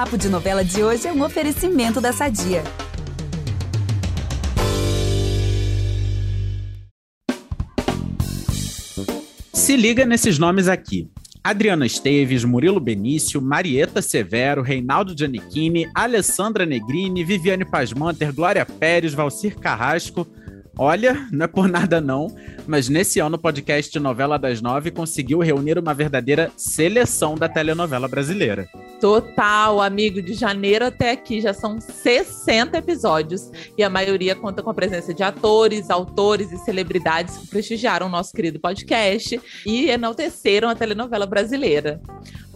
Papo de Novela de hoje é um oferecimento da Sadia. Se liga nesses nomes aqui. Adriana Esteves, Murilo Benício, Marieta Severo, Reinaldo Giannichini, Alessandra Negrini, Viviane Pasmanter, Glória Pérez, Valcir Carrasco, Olha, não é por nada não, mas nesse ano o podcast Novela das Nove conseguiu reunir uma verdadeira seleção da telenovela brasileira. Total, amigo, de janeiro até aqui já são 60 episódios e a maioria conta com a presença de atores, autores e celebridades que prestigiaram o nosso querido podcast e enalteceram a telenovela brasileira.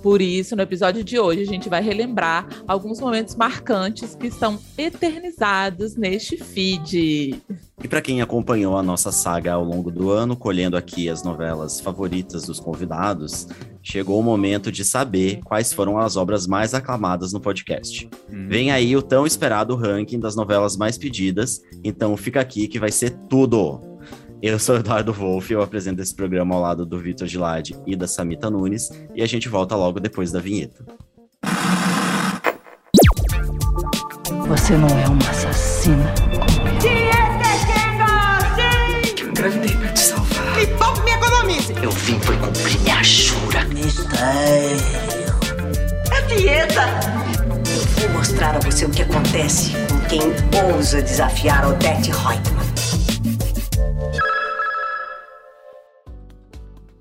Por isso, no episódio de hoje, a gente vai relembrar alguns momentos marcantes que estão eternizados neste feed. E para quem acompanhou a nossa saga ao longo do ano, colhendo aqui as novelas favoritas dos convidados, chegou o momento de saber quais foram as obras mais aclamadas no podcast. Hum. Vem aí o tão esperado ranking das novelas mais pedidas, então fica aqui que vai ser tudo. Eu sou Eduardo Wolff, eu apresento esse programa ao lado do Vitor Gilade e da Samita Nunes, e a gente volta logo depois da vinheta. Você não é uma assassina como eu. Eu engravidei pra te salvar. Me poupe me economize. Eu vim por cumprir minha jura. Mistério. É dieta. Eu vou mostrar a você o que acontece com quem ousa desafiar Odette Reutemann.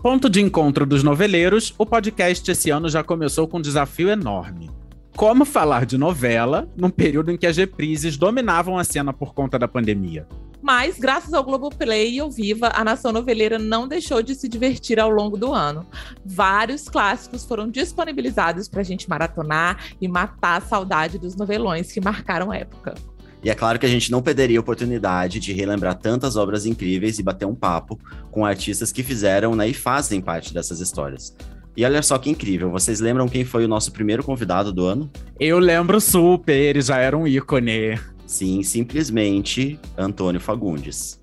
Ponto de encontro dos noveleiros, o podcast esse ano já começou com um desafio enorme. Como falar de novela num período em que as reprises dominavam a cena por conta da pandemia? Mas, graças ao Globoplay e ao Viva, a nação noveleira não deixou de se divertir ao longo do ano. Vários clássicos foram disponibilizados para a gente maratonar e matar a saudade dos novelões que marcaram a época. E é claro que a gente não perderia a oportunidade de relembrar tantas obras incríveis e bater um papo com artistas que fizeram né, e fazem parte dessas histórias. E olha só que incrível, vocês lembram quem foi o nosso primeiro convidado do ano? Eu lembro super, ele já era um ícone. Sim, simplesmente Antônio Fagundes.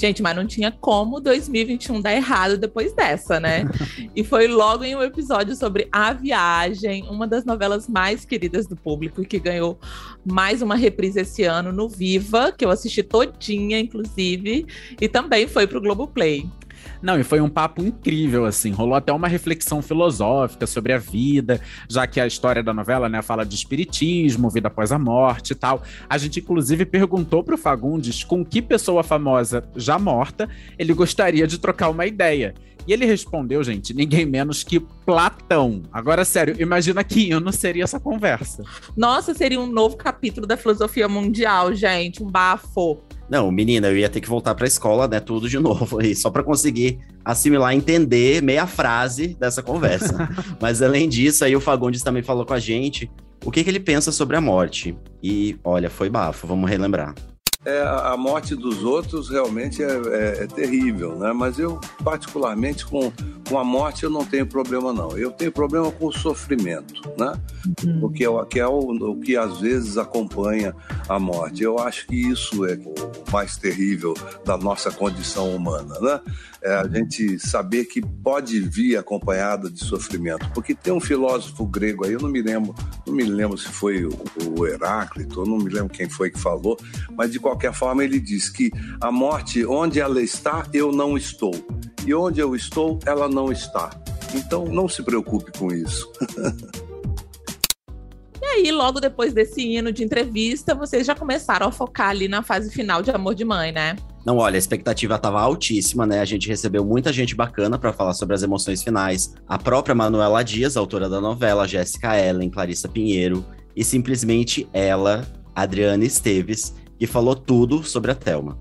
Gente, mas não tinha como 2021 dar errado depois dessa, né? e foi logo em um episódio sobre A Viagem, uma das novelas mais queridas do público, que ganhou mais uma reprise esse ano no Viva, que eu assisti todinha, inclusive, e também foi pro Globoplay. Não, e foi um papo incrível, assim. Rolou até uma reflexão filosófica sobre a vida, já que a história da novela, né, fala de espiritismo, vida após a morte e tal. A gente, inclusive, perguntou pro Fagundes com que pessoa famosa já morta ele gostaria de trocar uma ideia. E ele respondeu, gente, ninguém menos que Platão. Agora, sério, imagina que não seria essa conversa. Nossa, seria um novo capítulo da filosofia mundial, gente, um bafo. Não, menina, eu ia ter que voltar para a escola, né, tudo de novo, aí, só para conseguir assimilar, entender meia frase dessa conversa. Mas além disso, aí o Fagundes também falou com a gente o que, que ele pensa sobre a morte. E olha, foi bafo, vamos relembrar. É, a morte dos outros realmente é, é, é, terrível, né? Mas eu, particularmente, com, com a morte, eu não tenho problema, não. Eu tenho problema com o sofrimento, né? Uhum. O que é, que é o, o, que às vezes acompanha a morte. Eu acho que isso é o mais terrível da nossa condição humana, né? É a gente saber que pode vir acompanhada de sofrimento. Porque tem um filósofo grego aí, eu não me lembro, não me lembro se foi o, o Heráclito, eu não me lembro quem foi que falou, mas de qualquer forma, ele diz que a morte, onde ela está, eu não estou. E onde eu estou, ela não está. Então, não se preocupe com isso. E aí, logo depois desse hino de entrevista, vocês já começaram a focar ali na fase final de Amor de Mãe, né? Não, olha, a expectativa estava altíssima, né? A gente recebeu muita gente bacana para falar sobre as emoções finais. A própria Manuela Dias, autora da novela, Jéssica Ellen, Clarissa Pinheiro e simplesmente ela, Adriana Esteves, e falou tudo sobre a Thelma.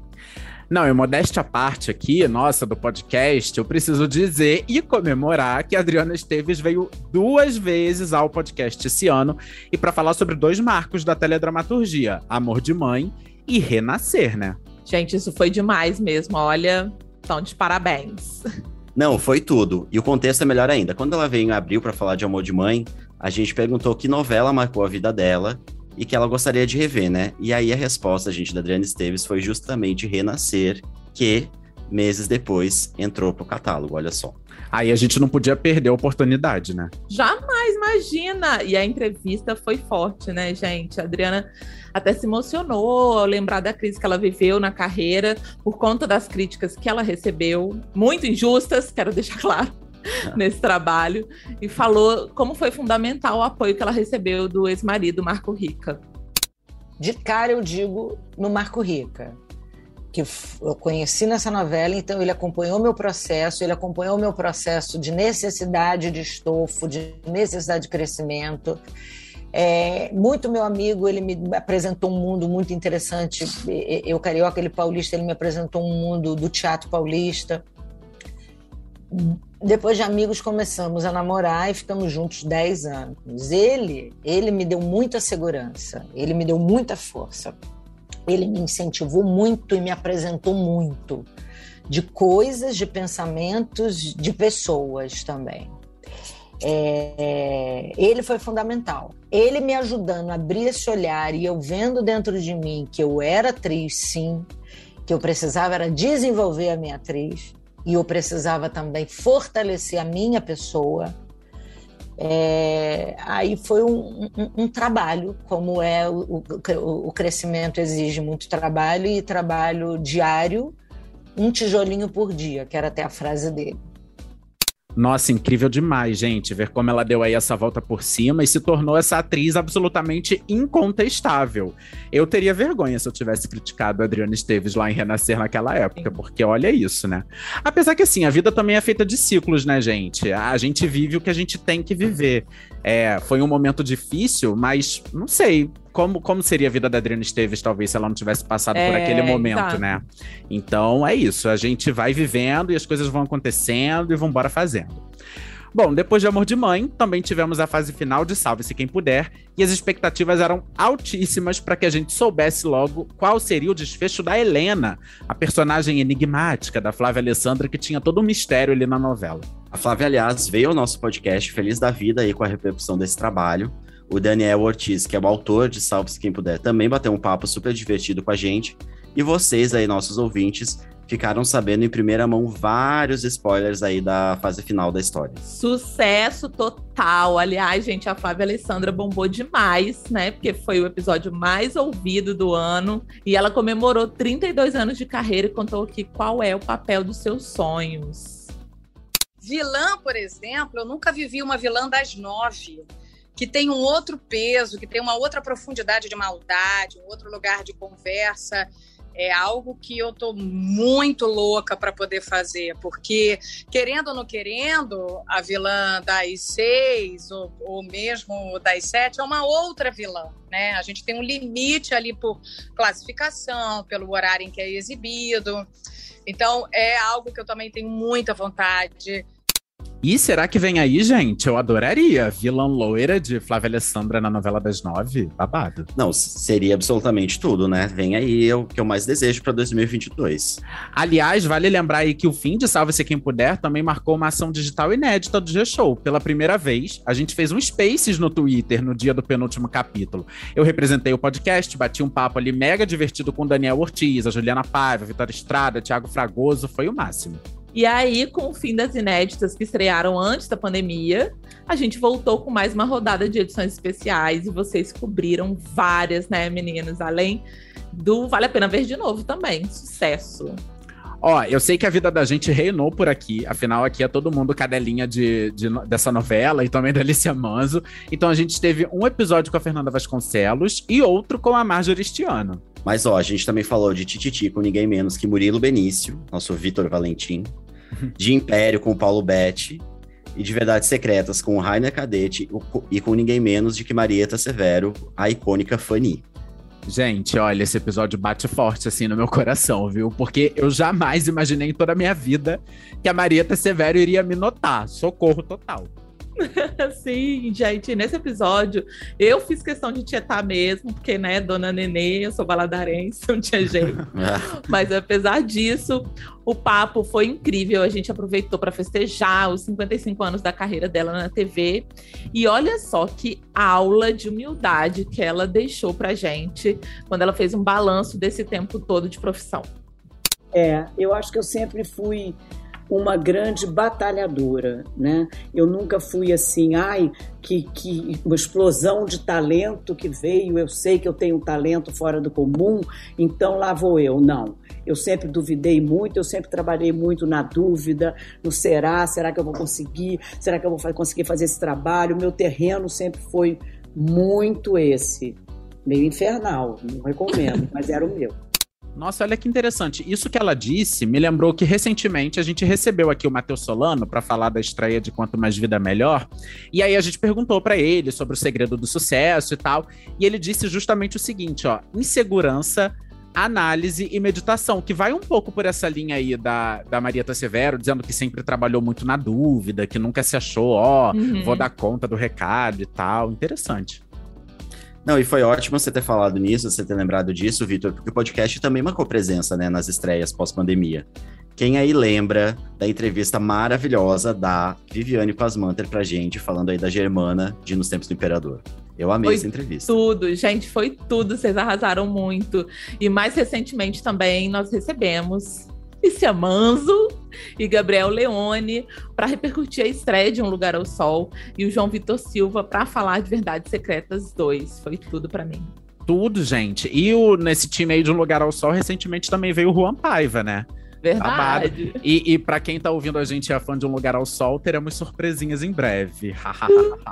Não, e modéstia à parte aqui, nossa, do podcast, eu preciso dizer e comemorar que a Adriana Esteves veio duas vezes ao podcast esse ano e para falar sobre dois marcos da teledramaturgia, Amor de Mãe e Renascer, né? Gente, isso foi demais mesmo, olha, então de parabéns. Não, foi tudo. E o contexto é melhor ainda. Quando ela veio em abril para falar de Amor de Mãe, a gente perguntou que novela marcou a vida dela e que ela gostaria de rever, né? E aí a resposta, gente, da Adriana Esteves foi justamente Renascer, que meses depois entrou pro catálogo, olha só. Aí a gente não podia perder a oportunidade, né? Jamais, imagina! E a entrevista foi forte, né, gente? A Adriana até se emocionou ao lembrar da crise que ela viveu na carreira por conta das críticas que ela recebeu, muito injustas, quero deixar claro. nesse trabalho e falou como foi fundamental o apoio que ela recebeu do ex-marido Marco Rica. De cara eu digo no Marco Rica, que eu conheci nessa novela, então ele acompanhou meu processo, ele acompanhou meu processo de necessidade de estofo, de necessidade de crescimento. É, muito meu amigo, ele me apresentou um mundo muito interessante. Eu, carioca, ele paulista, ele me apresentou um mundo do teatro paulista. Depois de amigos, começamos a namorar e ficamos juntos 10 anos. Ele, ele me deu muita segurança, ele me deu muita força ele me incentivou muito e me apresentou muito de coisas, de pensamentos, de pessoas também. É, ele foi fundamental. Ele me ajudando a abrir esse olhar e eu vendo dentro de mim que eu era atriz, sim, que eu precisava era desenvolver a minha atriz e eu precisava também fortalecer a minha pessoa é, aí foi um, um, um, trabalho, como é o, o, o crescimento exige muito trabalho e trabalho diário, um tijolinho por dia, que era até a frase dele. Nossa, incrível demais, gente, ver como ela deu aí essa volta por cima e se tornou essa atriz absolutamente incontestável. Eu teria vergonha se eu tivesse criticado a Adriana Esteves lá em Renascer naquela época, porque olha isso, né? Apesar que assim, a vida também é feita de ciclos, né, gente? A gente vive o que a gente tem que viver. É, foi um momento difícil, mas não sei, como, como seria a vida da Adriana Esteves, talvez, se ela não tivesse passado é, por aquele momento, né? Então é isso, a gente vai vivendo e as coisas vão acontecendo e vão embora fazendo. Bom, depois de Amor de Mãe, também tivemos a fase final de Salve-se Quem Puder, e as expectativas eram altíssimas para que a gente soubesse logo qual seria o desfecho da Helena, a personagem enigmática da Flávia Alessandra, que tinha todo um mistério ali na novela. A Flávia, aliás, veio ao nosso podcast feliz da vida aí com a repercussão desse trabalho. O Daniel Ortiz, que é o autor de Salve-se Quem Puder, também bateu um papo super divertido com a gente. E vocês aí, nossos ouvintes, ficaram sabendo em primeira mão vários spoilers aí da fase final da história. Sucesso total. Aliás, gente, a Flávia Alessandra bombou demais, né? Porque foi o episódio mais ouvido do ano. E ela comemorou 32 anos de carreira e contou aqui qual é o papel dos seus sonhos. Vilã, por exemplo, eu nunca vivi uma vilã das nove que tem um outro peso, que tem uma outra profundidade de maldade, um outro lugar de conversa. É algo que eu tô muito louca para poder fazer, porque querendo ou não querendo, a vilã das seis ou, ou mesmo das sete é uma outra vilã, né? A gente tem um limite ali por classificação, pelo horário em que é exibido. Então é algo que eu também tenho muita vontade e será que vem aí, gente? Eu adoraria. Vilã loira de Flávia Alessandra na novela das nove. Babado. Não, seria absolutamente tudo, né? Vem aí o que eu mais desejo para 2022. Aliás, vale lembrar aí que o fim de Salve-se Quem Puder também marcou uma ação digital inédita do G-Show. Pela primeira vez, a gente fez um Spaces no Twitter no dia do penúltimo capítulo. Eu representei o podcast, bati um papo ali mega divertido com Daniel Ortiz, a Juliana Paiva, a Vitória Estrada, Thiago Fragoso. Foi o máximo. E aí, com o fim das inéditas que estrearam antes da pandemia, a gente voltou com mais uma rodada de edições especiais e vocês cobriram várias, né, meninos? Além do Vale a Pena Ver de Novo também. Sucesso! Ó, eu sei que a vida da gente reinou por aqui, afinal aqui é todo mundo cadelinha de, de, dessa novela e também da Alicia Manso. Então a gente teve um episódio com a Fernanda Vasconcelos e outro com a Marjorie este ano. Mas ó, a gente também falou de Tititi com ninguém menos que Murilo Benício, nosso Vitor Valentim, de Império com o Paulo Betti e de Verdades Secretas com o Rainer Cadete e com ninguém menos de que Marieta Severo, a icônica Fanny. Gente, olha, esse episódio bate forte assim no meu coração, viu? Porque eu jamais imaginei em toda a minha vida que a Marieta Severo iria me notar. Socorro total. Sim, gente, nesse episódio eu fiz questão de tietar mesmo, porque, né, dona Nenê, eu sou baladarense, não tinha jeito. É. Mas apesar disso, o papo foi incrível. A gente aproveitou para festejar os 55 anos da carreira dela na TV. E olha só que aula de humildade que ela deixou pra gente quando ela fez um balanço desse tempo todo de profissão. É, eu acho que eu sempre fui uma grande batalhadora, né? Eu nunca fui assim, ai, que, que uma explosão de talento que veio, eu sei que eu tenho um talento fora do comum, então lá vou eu. Não. Eu sempre duvidei muito, eu sempre trabalhei muito na dúvida, no será, será que eu vou conseguir? Será que eu vou conseguir fazer esse trabalho? Meu terreno sempre foi muito esse. Meio infernal, não recomendo, mas era o meu. Nossa, olha que interessante. Isso que ela disse me lembrou que recentemente a gente recebeu aqui o Matheus Solano para falar da estreia de Quanto Mais Vida Melhor. E aí a gente perguntou para ele sobre o segredo do sucesso e tal. E ele disse justamente o seguinte: ó, insegurança análise e meditação, que vai um pouco por essa linha aí da, da Marieta Severo, dizendo que sempre trabalhou muito na dúvida, que nunca se achou, ó, uhum. vou dar conta do recado e tal. Interessante. Não, e foi ótimo você ter falado nisso, você ter lembrado disso, Vitor, porque o podcast também marcou presença, né, nas estreias pós-pandemia. Quem aí lembra da entrevista maravilhosa da Viviane Pasmanter pra gente, falando aí da Germana de Nos Tempos do Imperador? Eu amei foi essa entrevista. Tudo, gente, foi tudo. Vocês arrasaram muito. E mais recentemente também nós recebemos Lícia Manzo e Gabriel Leone para repercutir a estreia de Um Lugar ao Sol e o João Vitor Silva para falar de Verdades Secretas 2. Foi tudo para mim. Tudo, gente. E o, nesse time aí de Um Lugar ao Sol, recentemente também veio o Juan Paiva, né? Verdade. E, e para quem tá ouvindo a gente e é fã de Um Lugar ao Sol, teremos surpresinhas em breve.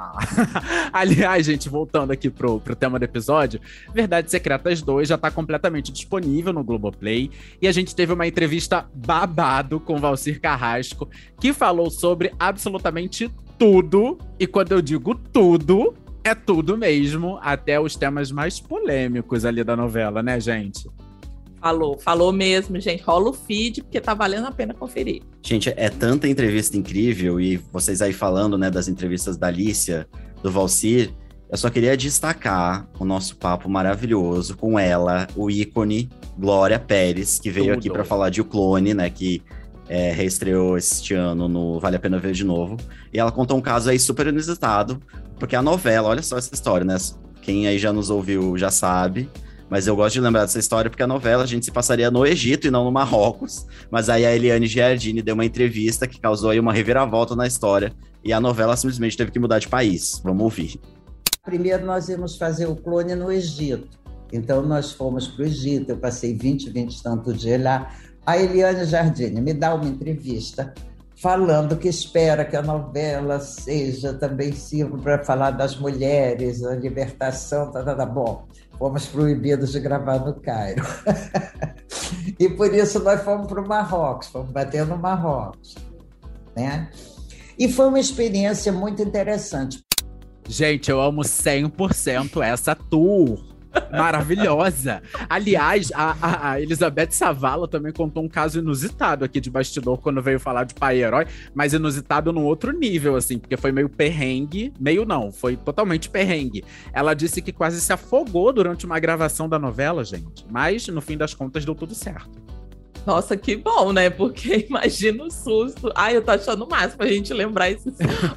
Aliás, gente, voltando aqui pro, pro tema do episódio, Verdades Secretas 2 já tá completamente disponível no Globoplay. E a gente teve uma entrevista babado com Valcir Carrasco, que falou sobre absolutamente tudo. E quando eu digo tudo, é tudo mesmo, até os temas mais polêmicos ali da novela, né, gente? Falou, falou mesmo, gente. Rola o feed, porque tá valendo a pena conferir. Gente, é tanta entrevista incrível, e vocês aí falando, né, das entrevistas da Alicia, do Valcir, eu só queria destacar o nosso papo maravilhoso com ela, o ícone Glória Pérez, que veio Tudo. aqui para falar de O Clone, né, que é, reestreou este ano no Vale a Pena Ver de Novo. E ela contou um caso aí super inusitado, porque a novela, olha só essa história, né? Quem aí já nos ouviu já sabe. Mas eu gosto de lembrar dessa história porque a novela a gente se passaria no Egito e não no Marrocos. Mas aí a Eliane Giardini deu uma entrevista que causou aí uma reviravolta na história e a novela simplesmente teve que mudar de país. Vamos ouvir. Primeiro nós íamos fazer o clone no Egito. Então nós fomos para o Egito, eu passei 20, 20 tantos dias lá. A Eliane Giardini me dá uma entrevista falando que espera que a novela seja também sirva para falar das mulheres, a libertação, tá, tá, tá bom fomos proibidos de gravar no Cairo. e por isso nós fomos para o Marrocos, fomos bater no Marrocos. Né? E foi uma experiência muito interessante. Gente, eu amo 100% essa tour maravilhosa. Aliás, a, a, Elizabeth Savala também contou um caso inusitado aqui de bastidor quando veio falar de pai herói, mas inusitado num outro nível, assim, porque foi meio perrengue. Meio não, foi totalmente perrengue. Ela disse que quase se afogou durante uma gravação da novela, gente. Mas, no fim das contas, deu tudo certo. Nossa, que bom, né? Porque imagina o susto. Ai, eu tô achando o máximo a gente lembrar esses,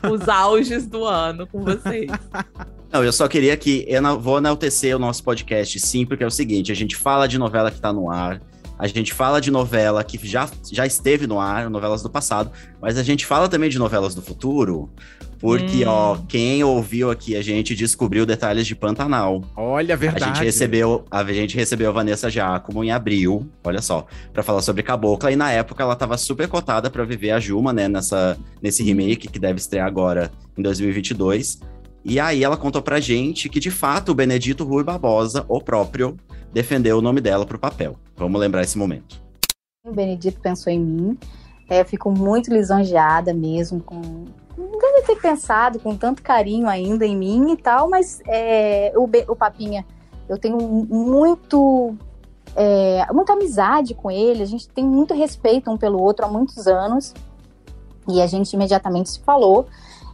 os auges do ano com vocês. Não, eu só queria que eu vou enaltecer o nosso podcast, sim, porque é o seguinte: a gente fala de novela que está no ar, a gente fala de novela que já, já esteve no ar, novelas do passado, mas a gente fala também de novelas do futuro, porque, hum. ó, quem ouviu aqui, a gente descobriu detalhes de Pantanal. Olha, a verdade. A gente recebeu a, gente recebeu a Vanessa Giacomo em abril, olha só, para falar sobre Cabocla, e na época ela tava super cotada para viver a Juma, né, nessa, nesse remake que deve estrear agora em 2022. E aí ela contou pra gente que, de fato, o Benedito Rui Barbosa, o próprio, defendeu o nome dela pro papel. Vamos lembrar esse momento. O Benedito pensou em mim. É, eu fico muito lisonjeada mesmo com. Não deve ter pensado com tanto carinho ainda em mim e tal, mas é, o, o Papinha, eu tenho muito. É, muita amizade com ele, a gente tem muito respeito um pelo outro há muitos anos e a gente imediatamente se falou.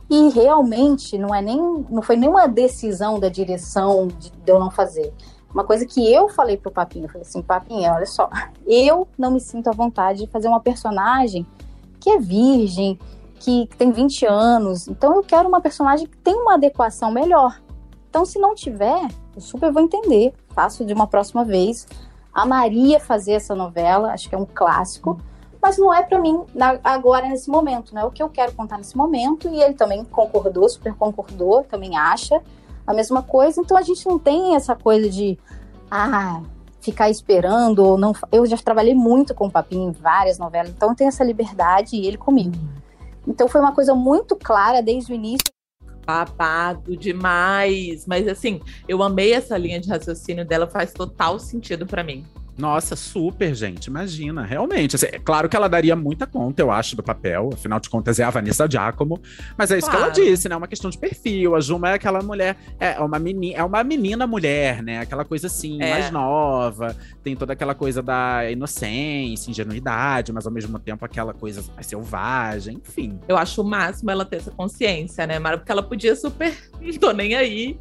E realmente não é nem não foi nenhuma decisão da direção de, de eu não fazer. Uma coisa que eu falei pro Papinho, eu falei assim, Papinho, olha só, eu não me sinto à vontade de fazer uma personagem que é virgem, que, tem 20 anos. Então eu quero uma personagem que tem uma adequação melhor. Então se não tiver, eu super vou entender, faço de uma próxima vez. amaria fazer essa novela, acho que é um clássico, mas não é para mim na, agora nesse momento, não é o que eu quero contar nesse momento e ele também concordou, super concordou, também acha a mesma coisa, então a gente não tem essa coisa de ah, ficar esperando ou não. Eu já trabalhei muito com o Papinho em várias novelas, então eu tenho essa liberdade e ele comigo. Então foi uma coisa muito clara desde o início. Babado demais. Mas assim, eu amei essa linha de raciocínio dela, faz total sentido para mim. Nossa, super, gente. Imagina, realmente. Assim, é claro que ela daria muita conta, eu acho, do papel. Afinal de contas, é a Vanessa Giacomo. Mas é isso claro. que ela disse, né? É uma questão de perfil. A Juma é aquela mulher. É uma menina, é uma menina mulher, né? Aquela coisa assim, é. mais nova. Tem toda aquela coisa da inocência, ingenuidade, mas ao mesmo tempo aquela coisa mais selvagem, enfim. Eu acho o máximo ela ter essa consciência, né, Mara? Porque ela podia super. Não tô nem aí.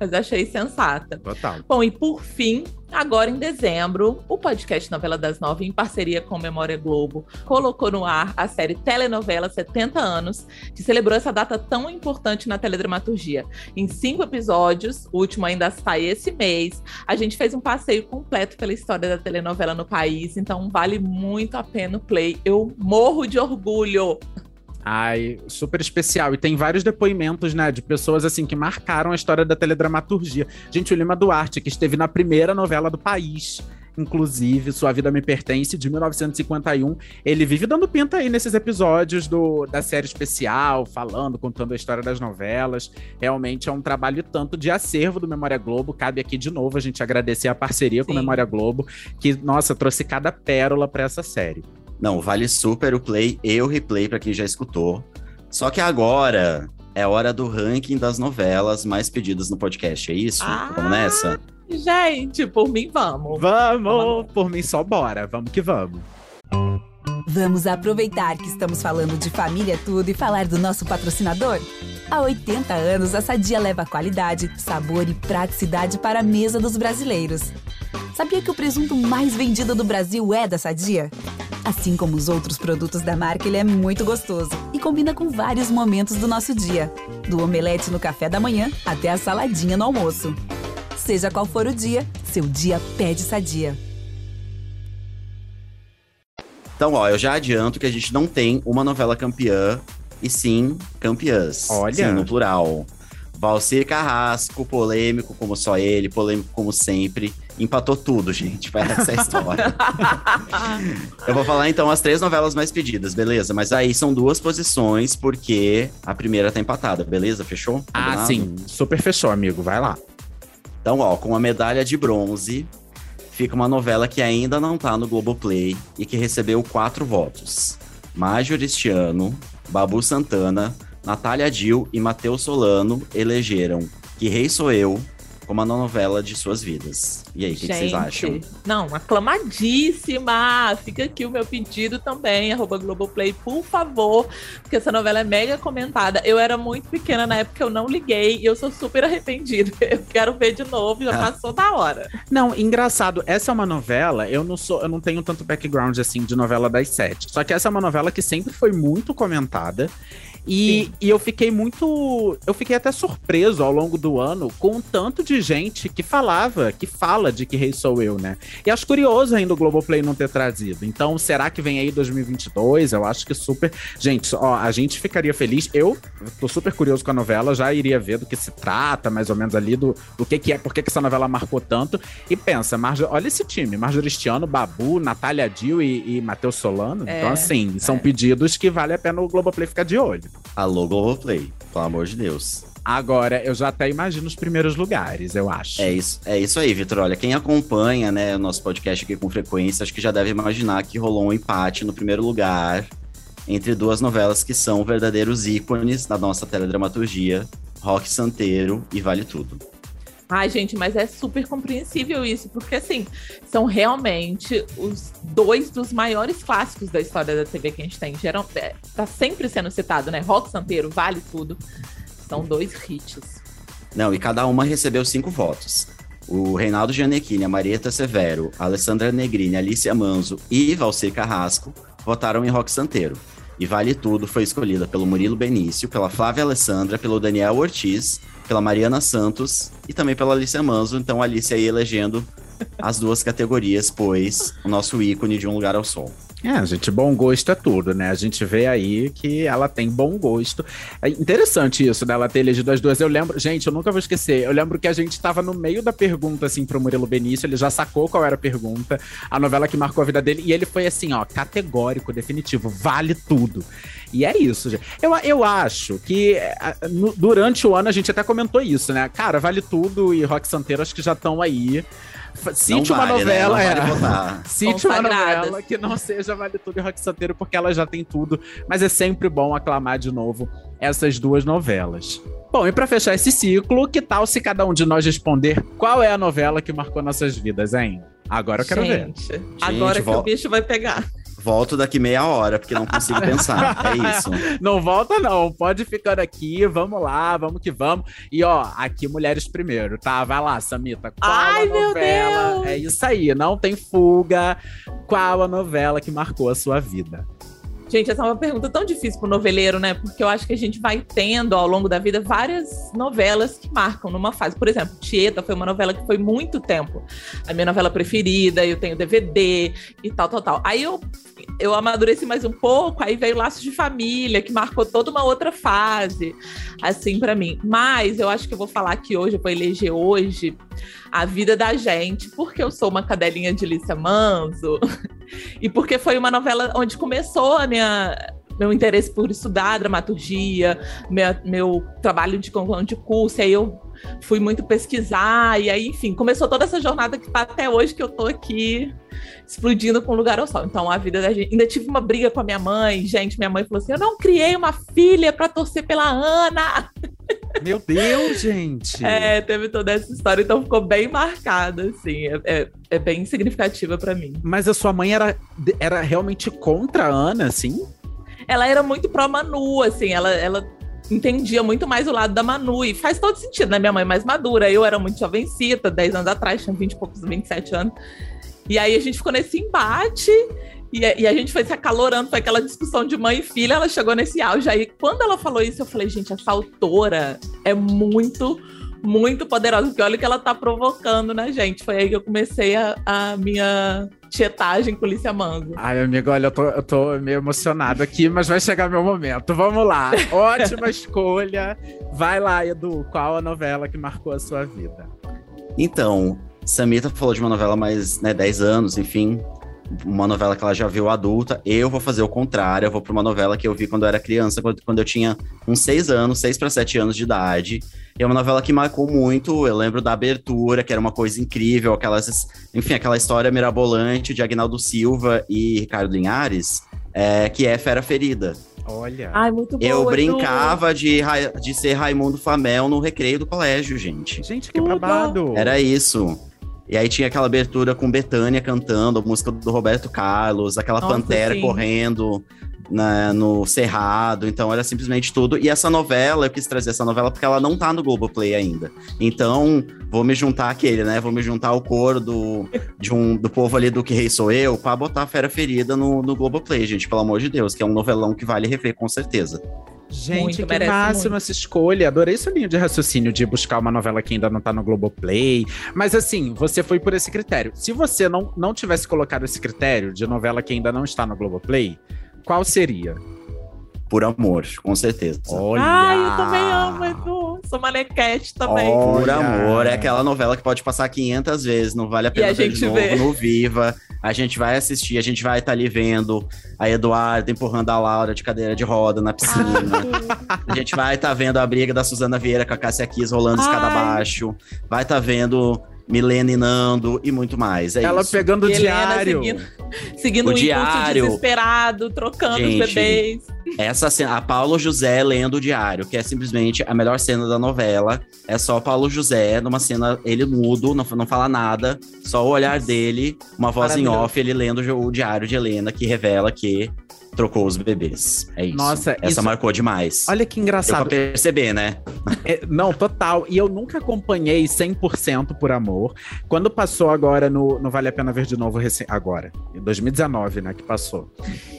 Mas achei sensata. Total. Bom, e por fim, Agora, em dezembro, o podcast Novela das Nove, em parceria com Memória Globo, colocou no ar a série Telenovela 70 Anos, que celebrou essa data tão importante na teledramaturgia. Em cinco episódios, o último ainda sai esse mês, a gente fez um passeio completo pela história da telenovela no país, então vale muito a pena o play. Eu morro de orgulho. Ai, super especial. E tem vários depoimentos, né, de pessoas assim que marcaram a história da teledramaturgia. Gente, o Lima Duarte, que esteve na primeira novela do país, inclusive, Sua Vida Me Pertence, de 1951. Ele vive dando pinta aí nesses episódios do, da série especial, falando, contando a história das novelas. Realmente é um trabalho tanto de acervo do Memória Globo. Cabe aqui de novo a gente agradecer a parceria Sim. com a Memória Globo, que, nossa, trouxe cada pérola para essa série. Não, vale super o play e o replay para quem já escutou. Só que agora é hora do ranking das novelas mais pedidas no podcast, é isso? Ah, vamos nessa? Gente, por mim vamos. Vamos, vamos. por mim só bora, vamos que vamos. Vamos aproveitar que estamos falando de família tudo e falar do nosso patrocinador? Há 80 anos, a Sadia leva qualidade, sabor e praticidade para a mesa dos brasileiros. Sabia que o presunto mais vendido do Brasil é da Sadia? Assim como os outros produtos da marca, ele é muito gostoso e combina com vários momentos do nosso dia, do omelete no café da manhã até a saladinha no almoço. Seja qual for o dia, seu dia pede sadia. Então, ó, eu já adianto que a gente não tem uma novela campeã, e sim campeãs. Olha. Sim, no plural. Valcir Carrasco, polêmico como só ele, polêmico como sempre. Empatou tudo, gente. Vai essa história. eu vou falar então as três novelas mais pedidas, beleza? Mas aí são duas posições, porque a primeira tá empatada, beleza? Fechou? Ah, Combinado? Ah, sim. Super fechou, amigo. Vai lá. Então, ó, com a medalha de bronze, fica uma novela que ainda não tá no Globoplay e que recebeu quatro votos. Major este ano, Babu Santana, Natália Dil e Matheus Solano elegeram Que Rei Sou Eu, como a novela de suas vidas. E aí, o que, que, vocês acham? Não, aclamadíssima! Fica aqui o meu pedido também, arroba Globoplay, por favor, porque essa novela é mega comentada. Eu era muito pequena na época, eu não liguei e eu sou super arrependida. Eu quero ver de novo, já ah. passou da hora. Não, engraçado, essa é uma novela, eu não sou, eu não tenho tanto background assim de novela das sete. Só que essa é uma novela que sempre foi muito comentada. E, e, eu fiquei muito. Eu fiquei até surpreso ao longo do ano com o tanto de gente que falava, que fala de que rei sou eu, né? E acho curioso ainda o Globoplay não ter trazido. Então, será que vem aí 2022? Eu acho que super. Gente, ó, a gente ficaria feliz. Eu tô super curioso com a novela, já iria ver do que se trata, mais ou menos ali, do, do que, que é, por que, que essa novela marcou tanto. E pensa, Marjo, olha esse time: Marjoristiano, Babu, Natália Dil e, e Matheus Solano. É, então, assim, são é. pedidos que vale a pena o Globoplay ficar de olho. Alô, Globoplay, pelo amor de Deus. Agora, eu já até imagino os primeiros lugares, eu acho. É isso, é isso aí, Vitor. Olha, quem acompanha né, o nosso podcast aqui com frequência, acho que já deve imaginar que rolou um empate no primeiro lugar entre duas novelas que são verdadeiros ícones da nossa teledramaturgia, Rock Santeiro e Vale Tudo. Ai, gente, mas é super compreensível isso, porque assim, são realmente os dois dos maiores clássicos da história da TV que a gente tem. Geral, é, tá sempre sendo citado, né? Rock Santeiro, Vale Tudo. São dois hits. Não, e cada uma recebeu cinco votos. O Reinaldo Gianecchini, a Marieta Severo, a Alessandra Negrini, a Alicia Manzo e Valcir Carrasco votaram em Rock Santeiro. E Vale Tudo foi escolhida pelo Murilo Benício, pela Flávia Alessandra, pelo Daniel Ortiz pela Mariana Santos e também pela Alicia Manzo. Então, a Alicia aí elegendo as duas categorias, pois o nosso ícone de Um Lugar ao Sol. É, gente, bom gosto é tudo, né? A gente vê aí que ela tem bom gosto. É interessante isso, dela ter elegido as duas. Eu lembro, gente, eu nunca vou esquecer. Eu lembro que a gente tava no meio da pergunta, assim, pro Murilo Benício. Ele já sacou qual era a pergunta, a novela que marcou a vida dele. E ele foi assim, ó, categórico, definitivo, vale tudo. E é isso, gente. Eu, eu acho que no, durante o ano a gente até comentou isso, né? Cara, vale tudo e Rock Santeiro acho que já estão aí. Cite uma vale, né? novela, Não é. vale. Cite uma novela que não seja Vale Tudo e Rock Santeiro, porque ela já tem tudo. Mas é sempre bom aclamar de novo essas duas novelas. Bom, e pra fechar esse ciclo, que tal se cada um de nós responder qual é a novela que marcou nossas vidas, hein? Agora eu quero ver. Gente, agora que vol- o bicho vai pegar. Volto daqui meia hora, porque não consigo pensar. É isso. Não volta, não. Pode ficar aqui. Vamos lá, vamos que vamos. E ó, aqui mulheres primeiro, tá? Vai lá, Samita. Qual Ai, a meu novela? Deus! É isso aí, não tem fuga. Qual a novela que marcou a sua vida? Gente, essa é uma pergunta tão difícil pro noveleiro, né? Porque eu acho que a gente vai tendo ao longo da vida várias novelas que marcam numa fase. Por exemplo, Tieta foi uma novela que foi muito tempo a minha novela preferida, eu tenho DVD e tal, tal, tal. Aí eu, eu amadureci mais um pouco, aí veio Laços de Família, que marcou toda uma outra fase, assim, pra mim. Mas eu acho que eu vou falar aqui hoje, eu vou eleger hoje a vida da gente, porque eu sou uma cadelinha de Lícia Manso. E porque foi uma novela onde começou a minha, meu interesse por estudar dramaturgia, meu, meu trabalho de conclusão de curso, aí eu fui muito pesquisar, e aí, enfim, começou toda essa jornada que tá até hoje que eu tô aqui explodindo com Lugar ao Sol. Então, a vida da gente. Ainda tive uma briga com a minha mãe, gente. Minha mãe falou assim: eu não criei uma filha pra torcer pela Ana. Meu Deus, gente! É, teve toda essa história, então ficou bem marcada, assim. É, é, é bem significativa pra mim. Mas a sua mãe era, era realmente contra a Ana, assim? ela era muito pró Manu, assim, ela, ela entendia muito mais o lado da Manu, e faz todo sentido, né? Minha mãe mais madura, eu era muito jovencita, 10 anos atrás, tinha 20 e poucos, 27 anos. E aí a gente ficou nesse embate, e, a- e a gente foi se acalorando, foi aquela discussão de mãe e filha, ela chegou nesse auge. Aí quando ela falou isso, eu falei, gente, essa autora é muito, muito poderosa, porque olha o que ela tá provocando na gente. Foi aí que eu comecei a, a minha tietagem com Lícia Mango. Ai, amigo, olha, eu tô, eu tô meio emocionado aqui, mas vai chegar meu momento. Vamos lá. Ótima escolha. Vai lá, Edu. Qual a novela que marcou a sua vida? Então, Samita falou de uma novela mais, né, 10 anos, enfim. Uma novela que ela já viu adulta. Eu vou fazer o contrário. Eu vou pra uma novela que eu vi quando eu era criança, quando, quando eu tinha uns 6 anos, 6 para 7 anos de idade. E é uma novela que marcou muito. Eu lembro da abertura, que era uma coisa incrível. Aquelas, enfim, aquela história mirabolante de Agnaldo Silva e Ricardo Linhares, é, que é Fera Ferida. Olha. Ai, muito boa, Eu Edu. brincava de, de ser Raimundo Famel no recreio do colégio, gente. Gente, que babado. Era isso. E aí tinha aquela abertura com Betânia cantando, a música do Roberto Carlos, aquela Nossa, pantera sim. correndo na- no Cerrado, então era simplesmente tudo. E essa novela, eu quis trazer essa novela porque ela não tá no Globoplay ainda. Então, vou me juntar àquele, né? Vou me juntar ao coro do, de um, do povo ali do Que Rei Sou Eu, pra botar a Fera Ferida no, no Globoplay, gente, pelo amor de Deus, que é um novelão que vale rever com certeza. Gente, Muito, que máximo muito. essa escolha. Adorei sua linha de raciocínio de buscar uma novela que ainda não tá no Globoplay. Mas assim, você foi por esse critério. Se você não, não tivesse colocado esse critério de novela que ainda não está no Globoplay, qual seria? Por amor, com certeza. Olha! Ai, eu também amo, Edu. Sou manequete também. Olha. Por amor, é aquela novela que pode passar 500 vezes, não vale a pena a ver de gente novo vê. no Viva. A gente vai assistir, a gente vai estar ali vendo a Eduarda empurrando a Laura de cadeira de roda na piscina. a gente vai estar vendo a briga da Suzana Vieira com a Cássia Kiss rolando escada Ai. abaixo. Vai estar vendo Milena e Nando e muito mais. É Ela isso. pegando o Helena diário. seguindo, seguindo O um impulso diário. desesperado, trocando Gente, os bebês. Essa cena, a Paulo José lendo o diário, que é simplesmente a melhor cena da novela. É só Paulo José, numa cena, ele mudo, não, não fala nada, só o olhar dele, uma voz em off, ele lendo o diário de Helena, que revela que trocou os bebês. É isso. Nossa, essa isso- marcou demais. Olha que engraçado. Deu pra perceber, né? É, não, total. E eu nunca acompanhei 100% por amor. Quando passou agora no, no Vale a Pena Ver de Novo, agora, em 2019, né, que passou.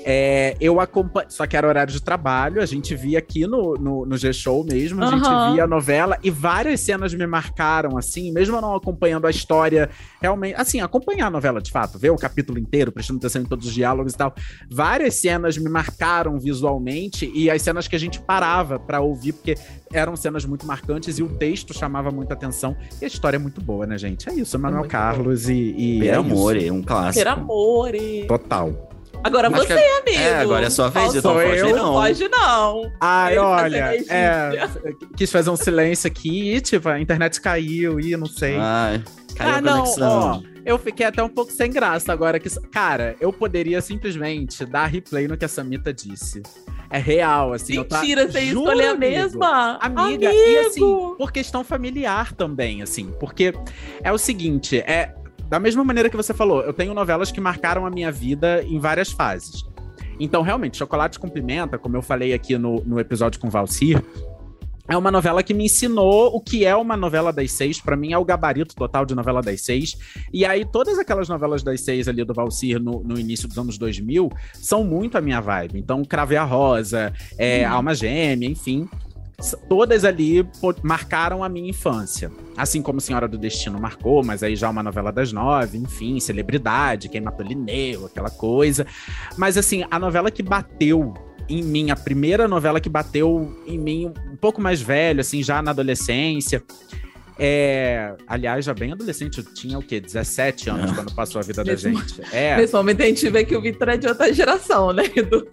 É, eu acompanhei, só que era horário de trabalho, a gente via aqui no, no, no G-Show mesmo, a Aham. gente via a novela e várias cenas me marcaram, assim, mesmo eu não acompanhando a história, realmente, assim, acompanhar a novela de fato, ver o capítulo inteiro, prestando atenção em todos os diálogos e tal. Várias cenas me marcaram visualmente e as cenas que a gente parava pra ouvir, porque eram cenas muito marcantes e o texto chamava muita atenção. E a história é muito boa, né, gente? É isso, Manuel muito Carlos e. e Per é Amore, isso. um clássico. Per amore. Total. Agora Acho você, que é- amigo. é, agora é sua vez, então foge eu? não. Foge não. Ai, Ele olha, é, quis fazer um silêncio aqui e, tipo, a internet caiu e não sei. Ai, caiu ah, a não, conexão. ó, eu fiquei até um pouco sem graça agora que, cara, eu poderia simplesmente dar replay no que a Samita disse. É real, assim. eu tá- Mentira, você ia Juro, escolher a mesma? Amiga, Amigo! e assim, por questão familiar também, assim, porque é o seguinte, é da mesma maneira que você falou, eu tenho novelas que marcaram a minha vida em várias fases. Então, realmente, Chocolate com Pimenta, como eu falei aqui no, no episódio com Valcir, é uma novela que me ensinou o que é uma novela das seis. Pra mim, é o gabarito total de novela das seis. E aí, todas aquelas novelas das seis ali do Valcir no, no início dos anos 2000 são muito a minha vibe. Então, Crave a Rosa, é, Alma Gêmea, enfim. Todas ali marcaram a minha infância. Assim como Senhora do Destino marcou, mas aí já uma novela das nove, enfim, celebridade, quem matou Linneu, aquela coisa. Mas assim, a novela que bateu em mim, a primeira novela que bateu em mim um pouco mais velho, assim, já na adolescência. É, aliás, já bem adolescente, eu tinha o quê? 17 anos quando passou a vida da mo- gente. É, Nesse momento a gente vê que o Vitor é de outra geração, né? Edu?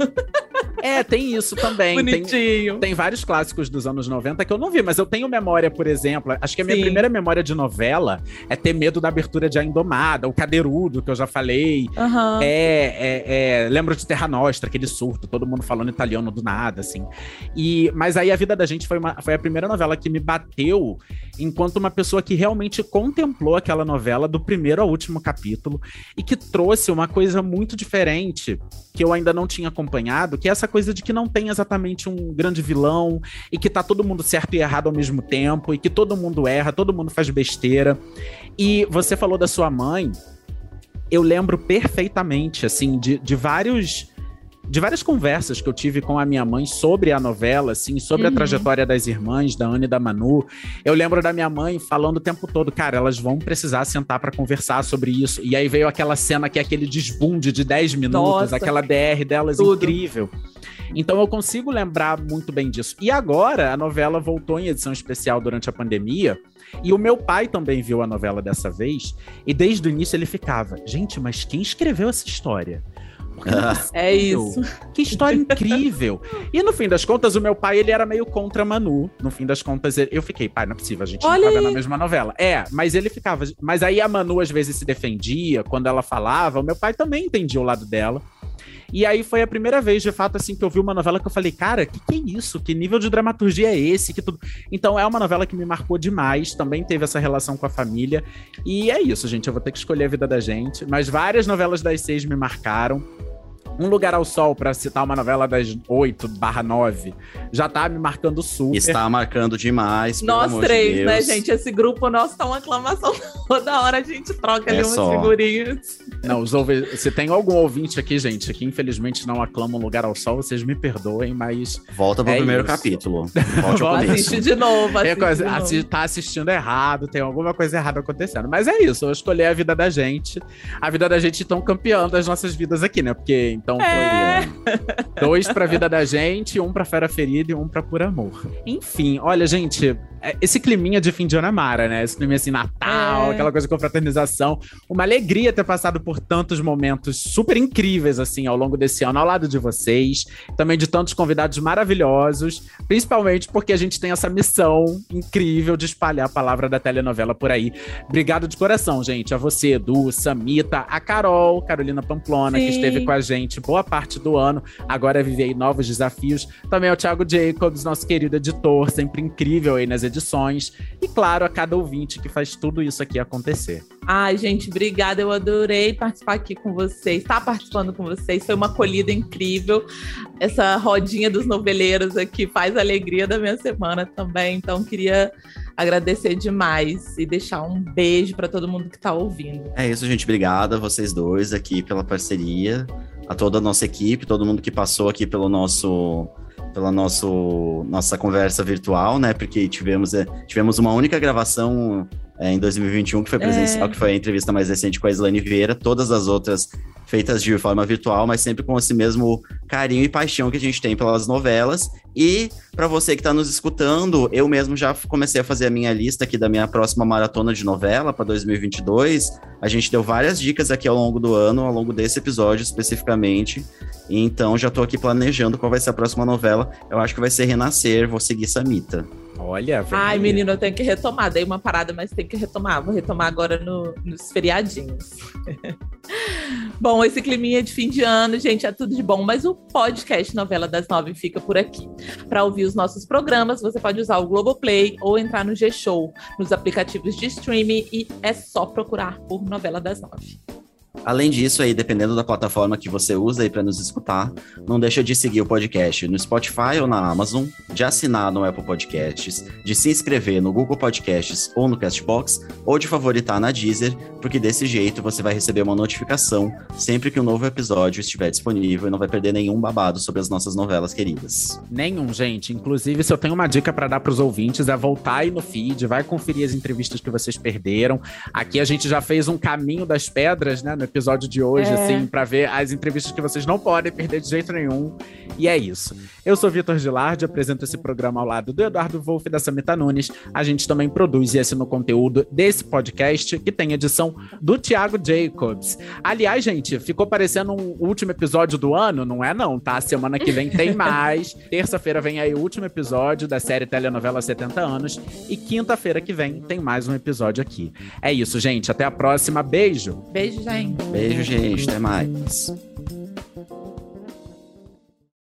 É, tem isso também. Tem, Bonitinho. tem vários clássicos dos anos 90 que eu não vi, mas eu tenho memória, por exemplo. Acho que a minha Sim. primeira memória de novela é ter medo da abertura de A Indomada, o Cadeirudo, que eu já falei. Aham. É, é, é, lembro de Terra Nostra, aquele surto, todo mundo falando italiano do nada, assim. E, mas aí a vida da gente foi, uma- foi a primeira novela que me bateu enquanto uma pessoa que realmente contemplou aquela novela do primeiro ao último capítulo e que trouxe uma coisa muito diferente que eu ainda não tinha acompanhado, que é essa coisa de que não tem exatamente um grande vilão e que tá todo mundo certo e errado ao mesmo tempo e que todo mundo erra, todo mundo faz besteira. E você falou da sua mãe, eu lembro perfeitamente, assim, de, de vários. De várias conversas que eu tive com a minha mãe sobre a novela, assim, sobre a Uhum. trajetória das irmãs, da Ana e da Manu. Eu lembro da minha mãe falando o tempo todo, cara, elas vão precisar sentar pra conversar sobre isso. E aí veio aquela cena que é aquele desbunde de 10 minutos, Nossa. aquela DR delas Tudo. incrível. Então eu consigo lembrar muito bem disso. E agora a novela voltou em edição especial durante a pandemia. E o meu pai também viu a novela dessa vez. E desde o início ele ficava: gente, mas quem escreveu essa história? Possível. É isso. Que história incrível. E no fim das contas, o meu pai, ele era meio contra a Manu. No fim das contas, eu fiquei, pai, não é possível, a gente Olha não tá vendo a mesma novela. É, mas ele ficava. Mas aí a Manu às vezes se defendia, quando ela falava, o meu pai também entendia o lado dela. E aí foi a primeira vez, de fato, assim, que eu vi uma novela que eu falei, cara, que que é isso? Que nível de dramaturgia é esse? Que tudo... Então é uma novela que me marcou demais, também teve essa relação com a família. E é isso, gente, eu vou ter que escolher a vida da gente. Mas várias novelas das seis me marcaram. Um Lugar ao Sol, pra citar uma novela das 8 barra 9, já tá me marcando super. Está marcando demais. pelo Nós amor de três, né, gente? Esse grupo nosso tá uma aclamação toda hora. A gente troca É ali umas só. figurinhas. Não, os ouvi... se tem algum ouvinte aqui, gente, que infelizmente não aclama um Lugar ao Sol, vocês me perdoem, mas. Volta pro É primeiro isso. capítulo. Volte ao começo. Assiste de novo, É assiste coisa, de novo. assi- tá assistindo errado, tem alguma coisa errada acontecendo. Mas é isso, eu escolhi a vida da gente. A vida da gente então campeã das nossas vidas aqui, né? Porque então foi É. dois pra vida da gente, um pra Fera Ferida e um pra Por Amor. Enfim, olha, gente, é- esse climinha de fim de ano amara, né? Esse climinha assim, Natal, É. aquela coisa de confraternização. Uma alegria ter passado por tantos momentos super incríveis, assim, ao longo desse ano, ao lado de vocês. Também de tantos convidados maravilhosos, principalmente porque a gente tem essa missão incrível de espalhar a palavra da telenovela por aí. Obrigado de coração, gente. A você, Edu, Samita, a Carol, Carolina Pamplona, que Sim. esteve com a gente boa parte do ano. Agora vive aí novos desafios. Também ao Thiago Jacobs, nosso querido editor, sempre incrível aí nas edições edições. E, claro, a cada ouvinte que faz tudo isso aqui acontecer. Ai, gente, obrigada. Eu adorei participar aqui com vocês, estar tá participando com vocês. Foi uma acolhida incrível. Essa rodinha dos noveleiros aqui faz a alegria da minha semana também. Então, queria agradecer demais e deixar um beijo para todo mundo que está ouvindo. É isso, gente. Obrigada a vocês dois aqui pela parceria, a toda a nossa equipe, todo mundo que passou aqui pelo nosso pela nosso, nossa conversa virtual, né? Porque tivemos, é, tivemos uma única gravação é, em 2021, que foi presencial, é. que foi a entrevista mais recente com a Islane Vieira. Todas as outras feitas de forma virtual, mas sempre com esse mesmo carinho e paixão que a gente tem pelas novelas. E para você que está nos escutando, eu mesmo já comecei a fazer a minha lista aqui da minha próxima maratona de novela para 2022. A gente deu várias dicas aqui ao longo do ano, ao longo desse episódio especificamente. Então já estou aqui planejando qual vai ser a próxima novela. Eu acho que vai ser Renascer, vou seguir Samita. Olha, velho. Ai, menino, eu tenho que retomar. Dei uma parada, mas tem que retomar. Vou retomar agora no, nos feriadinhos. bom, esse climinha de fim de ano, gente, é tudo de bom. Mas o podcast Novela das Nove fica por aqui. Para ouvir os nossos programas, você pode usar o Globoplay ou entrar no G-Show, nos aplicativos de streaming e é só procurar por Novela das Nove. Além disso, aí, dependendo da plataforma que você usa aí para nos escutar, não deixa de seguir o podcast no Spotify ou na Amazon, de assinar no Apple Podcasts, de se inscrever no Google Podcasts ou no Castbox, ou de favoritar na Deezer, porque desse jeito você vai receber uma notificação sempre que um novo episódio estiver disponível e não vai perder nenhum babado sobre as nossas novelas queridas. Nenhum, gente. Inclusive, se eu tenho uma dica para dar para os ouvintes, é voltar aí no feed, vai conferir as entrevistas que vocês perderam. Aqui a gente já fez um caminho das pedras, né? no episódio de hoje, é. assim, para ver as entrevistas que vocês não podem perder de jeito nenhum. E é isso. Eu sou Vitor Gilardi, apresento esse programa ao lado do Eduardo Wolff e da Samita Nunes. A gente também produz e assina o conteúdo desse podcast, que tem edição do Thiago Jacobs. Aliás, gente, ficou parecendo um último episódio do ano? Não é não, tá? Semana que vem tem mais. Terça-feira vem aí o último episódio da série Telenovela 70 anos. E quinta-feira que vem tem mais um episódio aqui. É isso, gente. Até a próxima. Beijo. Beijo, gente. Beijo, gente. Até mais.